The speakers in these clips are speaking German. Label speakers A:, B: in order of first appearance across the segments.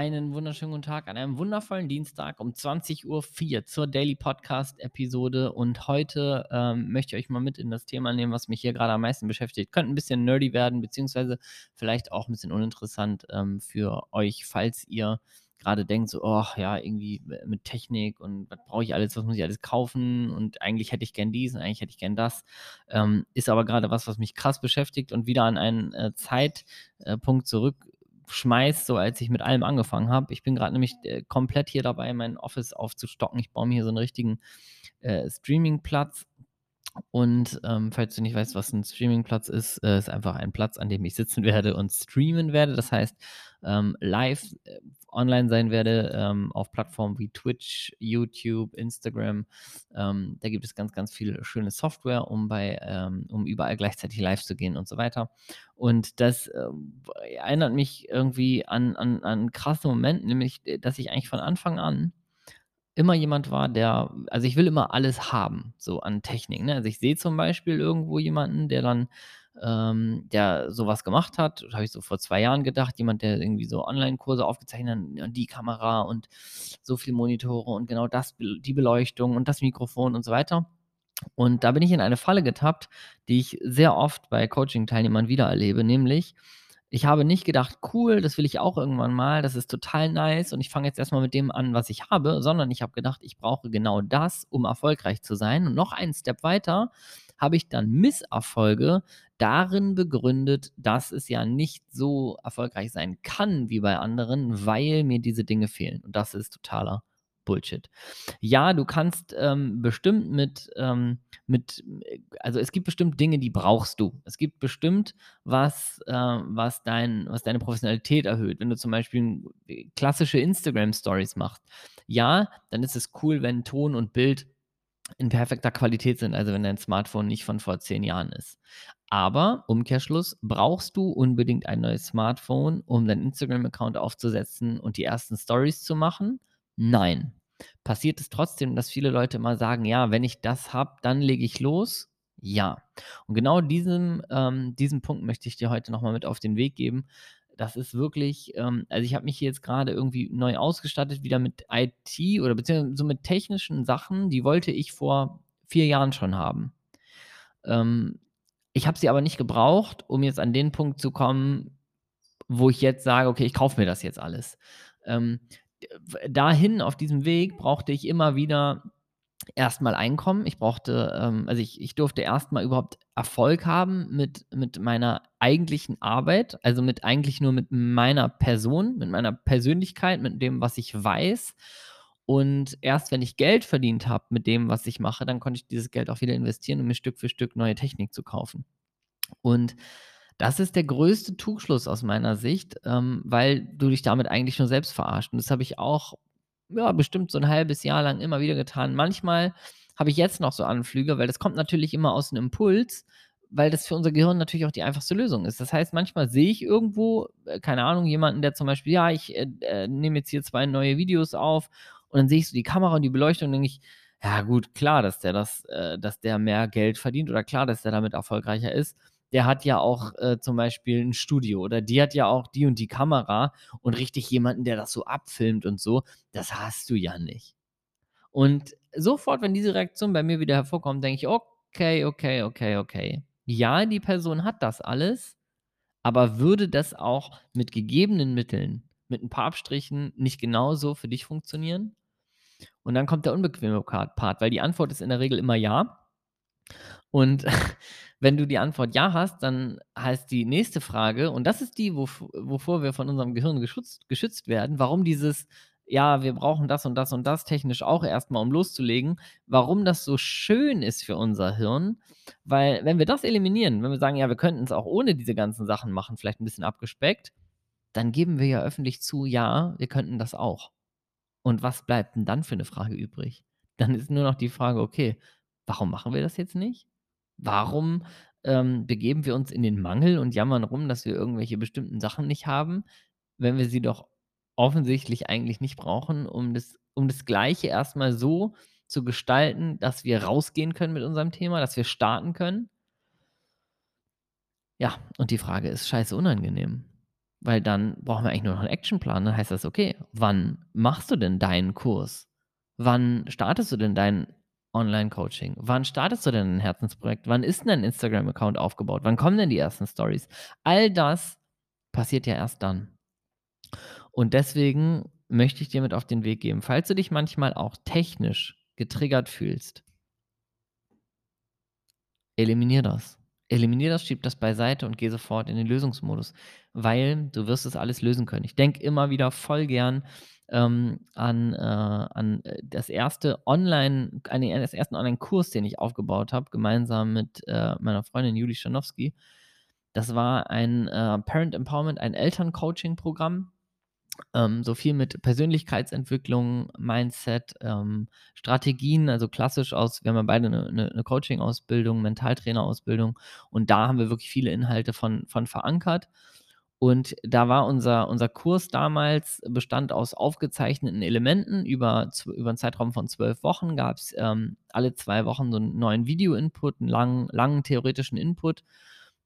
A: Einen wunderschönen guten Tag an einem wundervollen Dienstag um 20:04 Uhr zur Daily Podcast Episode und heute, ähm, möchte ich euch mal mit in das Thema nehmen, was mich hier grade am meisten beschäftigt. Könnte 'n bisschen nerdy werden, beziehungsweise vielleicht auch 'n bisschen uninteressant, ähm, für euch, falls ihr grade denkt so: „Och ja, irgendwie mit Technik und was brauche ich alles, was muss ich alles kaufen und eigentlich hätte ich gern dies und eigentlich hätte ich gern das.“ Ähm, ist aber grade was, was mich krass beschäftigt und wieder an einen, äh, Zeit äh, Punkt zurückschmeißt, so als ich mit allem angefangen habe. Ich bin grad nämlich, äh, komplett hier dabei, mein Office aufzustocken. Ich baue mir hier so 'n richtigen, äh, Streaming-Platz und, ähm, falls du nicht weißt, was 'n Streaming-Platz ist, äh, ist einfach ein Platz, an dem ich sitzen werde und streamen werde. Das heißt, ähm, live, äh, online sein werde, ähm, auf Plattformen wie Twitch, YouTube, Instagram. Ähm, da gibt es ganz, ganz viel schöne Software, um bei ähm, um überall gleichzeitig live zu gehen und so weiter. Und das, ähm, erinnert mich irgendwie an an an 'n krassen Moment, nämlich, äh, dass ich eigentlich von Anfang an immer jemand war, der also, ich will immer alles haben, so an Technik, ne? Also, ich sehe zum Beispiel irgendwo jemanden, der dann ähm, der so was gemacht hat, habe ich so vor 2 Jahren gedacht, jemand, der irgendwie so Onlinekurse aufgezeichnet hat und die Kamera und so viel Monitore und genau das die Beleuchtung und das Mikrofon und so weiter. Und da bin ich in eine Falle getappt, die ich sehr oft bei Coaching-Teilnehmern wiedererlebe, nämlich ich habe nicht gedacht: „Cool, das will ich auch irgendwann mal, das ist total nice und ich fange jetzt erst mal mit dem an, was ich habe“, sondern ich habe gedacht, ich brauche genau das, um erfolgreich zu sein. Und noch einen Step weiter habe ich dann Misserfolge darin begründet, dass es ja nicht so erfolgreich sein kann wie bei anderen, weil mir diese Dinge fehlen. Und das ist totaler Bullshit. Ja, du kannst, ähm, bestimmt mit ähm, mit äh, also, es gibt bestimmt Dinge, die brauchst du. Es gibt bestimmt was, äh, was dein was deine Professionalität erhöht. Wenn du zum Beispiel klassische Instagram-Stories machst. Ja, dann ist es cool, wenn Ton und Bild in perfekter Qualität sind, also, wenn dein Smartphone nicht von vor 10 Jahren ist. Aber Umkehrschluss, brauchst du unbedingt ein neues Smartphone, um deinen Instagram-Account aufzusetzen und die ersten Stories zu machen? Nein. Passiert es trotzdem, dass viele Leute immer sagen: „Ja, wenn ich das habe, dann lege ich los?“ Ja. Und genau diesen ähm, diesen Punkt möchte ich dir heute noch mal mit auf den Weg geben. Das ist wirklich ähm, also, ich habe mich hier jetzt grade irgendwie neu ausgestattet wieder mit IT oder beziehungsweise so mit technischen Sachen, die wollte ich vor 4 Jahren schon haben. Ähm, ich habe sie aber nicht gebraucht, um jetzt an den Punkt zu kommen, wo ich jetzt sage: „Okay, ich kaufe mir das jetzt alles.“ Ähm, dahin auf diesem Weg brauchte ich immer wieder erst mal Einkommen. Ich brauchte ähm, also, ich ich durfte erst mal überhaupt Erfolg haben mit mit meiner eigentlichen Arbeit, also, mit eigentlich nur mit meiner Person, mit meiner Persönlichkeit, mit dem, was ich weiß. Und erst wenn ich Geld verdient habe mit dem, was ich mache, dann konnte ich dieses Geld auch wieder investieren, um mir Stück für Stück neue Technik zu kaufen. Und das ist der größte Trugschluss aus meiner Sicht, ähm, weil du dich damit eigentlich nur selbst verarscht. Und das habe ich auch, ja, bestimmt so 'n 1/2 Jahr lang immer wieder getan. Manchmal habe ich jetzt noch so Anflüge, weil das kommt natürlich immer aus 'nem Impuls, weil das für unser Gehirn natürlich auch die einfachste Lösung ist. Das heißt, manchmal sehe ich irgendwo, äh, keine Ahnung, jemanden, der zum Beispiel: „Ja, ich, äh, äh, nehme jetzt hier 2 neue Videos auf“ und dann sehe ich so die Kamera und die Beleuchtung, denke ich: „Ja gut, klar, dass der das äh, dass der mehr Geld verdient oder klar, dass der damit erfolgreicher ist. Der hat ja auch, äh, zum Beispiel 'n Studio oder die hat ja auch die und die Kamera und richtig jemanden, der das so abfilmt und so, das hast du ja nicht.“ Und sofort, wenn diese Reaktion bei mir wieder hervorkommt, denke ich: „Okay, okay, okay, okay. Ja, die Person hat das alles, aber würde das auch mit gegebenen Mitteln, mit 'n paar Abstrichen nicht genauso für dich funktionieren?“ Und dann kommt der unbequeme Part, weil die Antwort ist in der Regel immer „ja“. Und wenn du die Antwort „ja“ hast, dann heißt die nächste Frage und das ist die, wov wovor wir von unserem Gehirn geschutzt geschützt werden, warum dieses: „Ja, wir brauchen das und das und das technisch auch erst mal, um loszulegen“, warum das so schön ist für unser Hirn, weil wenn wir das eliminieren, wenn wir sagen: „Ja, wir könnten's auch ohne diese ganzen Sachen machen, vielleicht 'n bisschen abgespeckt“, dann geben wir ja öffentlich zu: „Ja, wir könnten das auch.“ Und was bleibt 'n dann für 'ne Frage übrig? Dann ist nur noch die Frage: „Okay, warum machen wir das jetzt nicht? Warum, ähm, begeben wir uns in den Mangel und jammern rum, dass wir irgendwelche bestimmten Sachen nicht haben, wenn wir sie doch offensichtlich eigentlich nicht brauchen, um das um das Gleiche erst mal so zu gestalten, dass wir rausgehen können mit unserem Thema, dass wir starten können?“ Ja, und die Frage ist scheiße unangenehm. Weil dann brauchen wir eigentlich nur noch einen Actionplan. Dann heißt das: „Okay, wann machst du denn deinen Kurs? Wann startest du denn dein Online-Coaching? Wann startest du denn ein Herzensprojekt? Wann ist denn dein Instagram-Account aufgebaut? Wann kommen denn die ersten Stories?“ All das passiert ja erst dann. Und deswegen möchte ich dir mit auf den Weg geben, falls du dich manchmal auch technisch getriggert fühlst eliminier das. Eliminier das, schieb das beiseite und geh sofort in den Lösungsmodus, weil du wirst es alles lösen können. Ich denke immer wieder voll gern ähm, an, äh, an äh, das erste Online, an den das ersten Online-Kurs, den ich aufgebaut habe, gemeinsam mit äh, meiner Freundin Juli Schanowski. Das war ein äh, Parent Empowerment, ein Elterncoaching-Programm ähm, so viel mit Persönlichkeitsentwicklung, Mindset, ähm, Strategien, also klassisch aus, wir haben ja beide eine, eine, Coaching-Ausbildung, Mentaltrainer-Ausbildung und da haben wir wirklich viele Inhalte von, von verankert. Und da war unser, unser Kurs damals, bestand aus aufgezeichneten Elementen über, über einen Zeitraum von zwölf Wochen, gab es ähm, alle zwei Wochen so einen neuen Video-Input, einen langen, langen theoretischen Input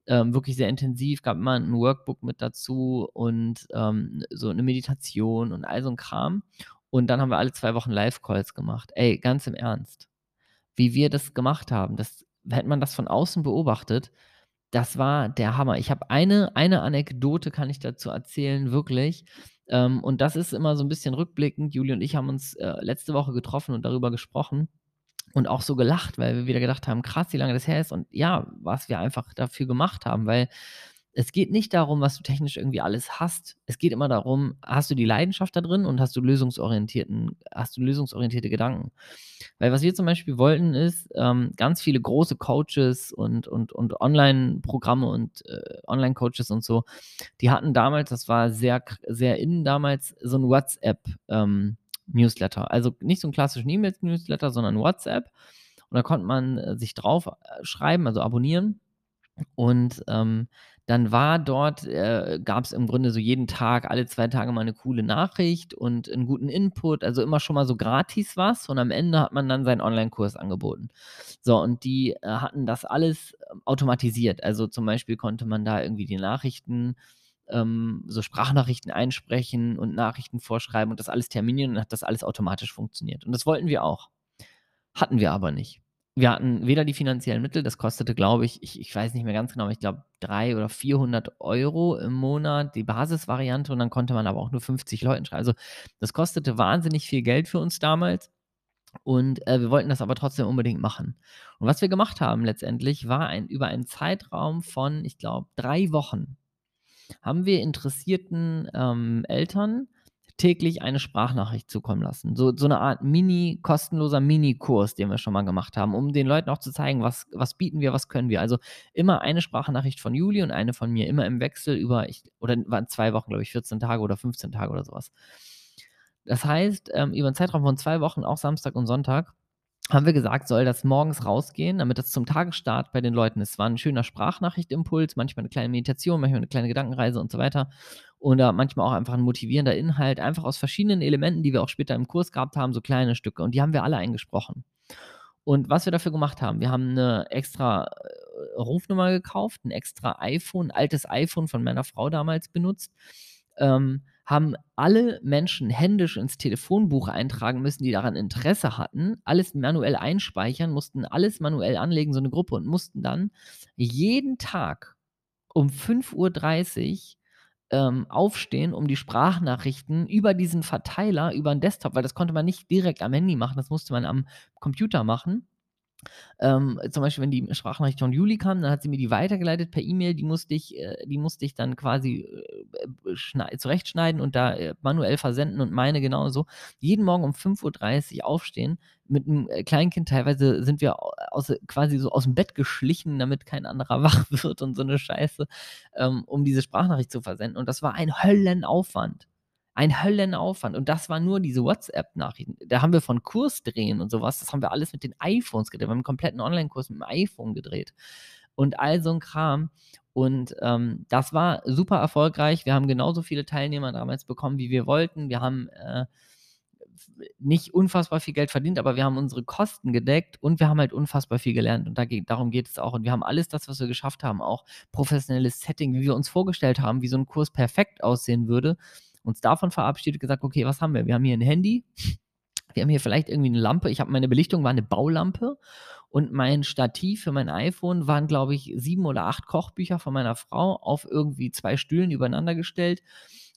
A: ähm, wirklich sehr intensiv, gab immer ein Workbook mit dazu und ähm, so eine Meditation und all so ein Kram. Und dann haben wir alle zwei Wochen Live-Calls gemacht. Ey, ganz im Ernst. Wie wir das gemacht haben, das, hätte man das von außen beobachtet, das war der Hammer. Ich habe eine, eine Anekdote, kann ich dazu erzählen, wirklich. Ähm, und das ist immer so ein bisschen rückblickend. Juli und ich haben uns äh, letzte Woche getroffen und darüber gesprochen und auch so gelacht, weil wir wieder gedacht haben, krass, wie lange das her ist und ja, was wir einfach dafür gemacht haben, weil es geht nicht darum, was du technisch irgendwie alles hast. Es geht immer darum, hast du die Leidenschaft da drin und hast du lösungsorientierten, hast du lösungsorientierte Gedanken. Weil was wir zum Beispiel wollten, ist, ähm, ganz viele große Coaches und, und, und Online-Programme und äh, Online-Coaches und so, die hatten damals, das war sehr, sehr innen damals, so ein WhatsApp, ähm, Newsletter. Also nicht so einen klassischen E-Mail-Newsletter, sondern WhatsApp. Und da konnte man äh, sich drauf äh, schreiben, also abonnieren. Und ähm, dann war dort, äh, gab es im Grunde so jeden Tag, alle zwei Tage mal eine coole Nachricht und einen guten Input, also immer schon mal so gratis was. Und am Ende hat man dann seinen Online-Kurs angeboten. So, und die äh, hatten das alles ähm, automatisiert. Also zum Beispiel konnte man da irgendwie die Nachrichten ähm, so Sprachnachrichten einsprechen und Nachrichten vorschreiben und das alles terminieren und hat das alles automatisch funktioniert. Und das wollten wir auch. Hatten wir aber nicht. Wir hatten weder die finanziellen Mittel, das kostete, glaube ich, ich, ich weiß nicht mehr ganz genau, ich glaube 300 oder 400 Euro im Monat, die Basisvariante, und dann konnte man aber auch nur 50 Leuten schreiben. Also das kostete wahnsinnig viel Geld für uns damals. Und äh, wir wollten das aber trotzdem unbedingt machen. Und was wir gemacht haben letztendlich, war ein, über einen Zeitraum von, ich glaube, drei Wochen haben wir interessierten ähm, Eltern täglich eine Sprachnachricht zukommen lassen. So, so eine Art Mini, kostenloser Mini-Kurs, den wir schon mal gemacht haben, um den Leuten auch zu zeigen, was, was bieten wir, was können wir. Also immer eine Sprachnachricht von Juli und eine von mir, immer im Wechsel über, ich, oder waren zwei Wochen, glaube ich, 14 Tage oder 15 Tage oder sowas. Das heißt, ähm, über einen Zeitraum von zwei Wochen, auch Samstag und Sonntag, haben wir gesagt, soll das morgens rausgehen, damit das zum Tagesstart bei den Leuten ist. War ein schöner Sprachnachrichtimpuls, manchmal eine kleine Meditation, manchmal eine kleine Gedankenreise und so weiter. Oder manchmal auch einfach ein motivierender Inhalt, einfach aus verschiedenen Elementen, die wir auch später im Kurs gehabt haben, so kleine Stücke. Und die haben wir alle eingesprochen. Und was wir dafür gemacht haben, wir haben eine extra äh, Rufnummer gekauft, ein extra iPhone, altes iPhone von meiner Frau damals benutzt. Ähm, haben alle Menschen händisch ins Telefonbuch eintragen müssen, die daran Interesse hatten, alles manuell einspeichern, mussten alles manuell anlegen, so eine Gruppe, und mussten dann jeden Tag um 5:30 Uhr ähm, aufstehen, um die Sprachnachrichten über diesen Verteiler, über 'n Desktop weil das konnte man nicht direkt am Handy machen, das musste man am Computer machen ähm, zum Beispiel, wenn die Sprachnachricht von Juli kam, dann hat sie mir die weitergeleitet per E-Mail. Die musste ich, äh, die musste ich dann quasi äh, zurechtschneiden und da äh, manuell versenden und meine genauso. Jeden Morgen um 5.30 Uhr aufstehen. Mit einem äh, Kleinkind teilweise sind wir aus, quasi so aus dem Bett geschlichen, damit kein anderer wach wird und so eine Scheiße, ähm, um diese Sprachnachricht zu versenden. Und das war ein Höllenaufwand. Ein Höllenaufwand. Und das war nur diese WhatsApp-Nachrichten. Da haben wir von Kursdrehen und sowas, das haben wir alles mit den iPhones gedreht. Wir haben einen kompletten Online-Kurs mit dem iPhone gedreht. Und all so ein Kram. Und ähm, das war super erfolgreich. Wir haben genauso viele Teilnehmer damals bekommen, wie wir wollten. Wir haben äh, nicht unfassbar viel Geld verdient, aber wir haben unsere Kosten gedeckt und wir haben halt unfassbar viel gelernt. Und darum geht es auch. Und wir haben alles das, was wir geschafft haben, auch professionelles Setting, wie wir uns vorgestellt haben, wie so ein Kurs perfekt aussehen würde, uns davon verabschiedet, gesagt, okay, was haben wir? Wir haben hier ein Handy, wir haben hier vielleicht irgendwie eine Lampe. Ich habe meine Belichtung war eine Baulampe und mein Stativ für mein iPhone waren, glaube ich, sieben oder acht Kochbücher von meiner Frau auf irgendwie zwei Stühlen übereinander gestellt.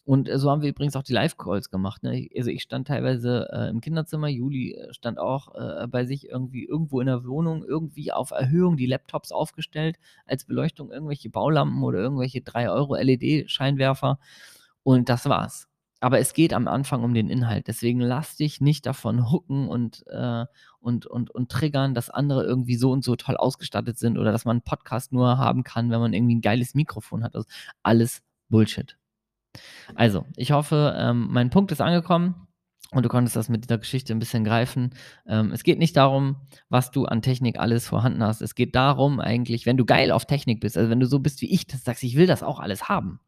A: Und äh, so haben wir übrigens auch die Live-Calls gemacht. Ne? Also ich stand teilweise äh, im Kinderzimmer, Juli äh, stand auch äh, bei sich irgendwie irgendwo in der Wohnung, irgendwie auf Erhöhung die Laptops aufgestellt, als Beleuchtung irgendwelche Baulampen oder irgendwelche 3 Euro LED-Scheinwerfer. Und das war's. Aber es geht am Anfang um den Inhalt. Deswegen lass dich nicht davon hooken und, äh, und, und, und triggern, dass andere irgendwie so und so toll ausgestattet sind oder dass man einen Podcast nur haben kann, wenn man irgendwie ein geiles Mikrofon hat. Also alles Bullshit. Also, ich hoffe, ähm, mein Punkt ist angekommen und du konntest das mit dieser Geschichte ein bisschen greifen. Ähm, es geht nicht darum, was du an Technik alles vorhanden hast. Es geht darum, eigentlich, wenn du geil auf Technik bist, also wenn du so bist wie ich, dass du sagst, ich will das auch alles haben,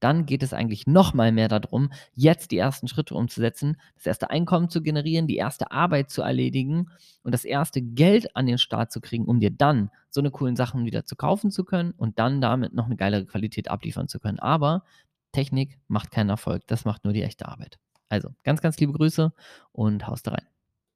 A: dann geht es eigentlich noch mal mehr darum, jetzt die ersten Schritte umzusetzen, das erste Einkommen zu generieren, die erste Arbeit zu erledigen und das erste Geld an den Start zu kriegen, um dir dann so eine coolen Sachen wieder zu kaufen zu können und dann damit noch eine geilere Qualität abliefern zu können. Aber Technik macht keinen Erfolg, das macht nur die echte Arbeit. Also, ganz, ganz liebe Grüße und haust rein.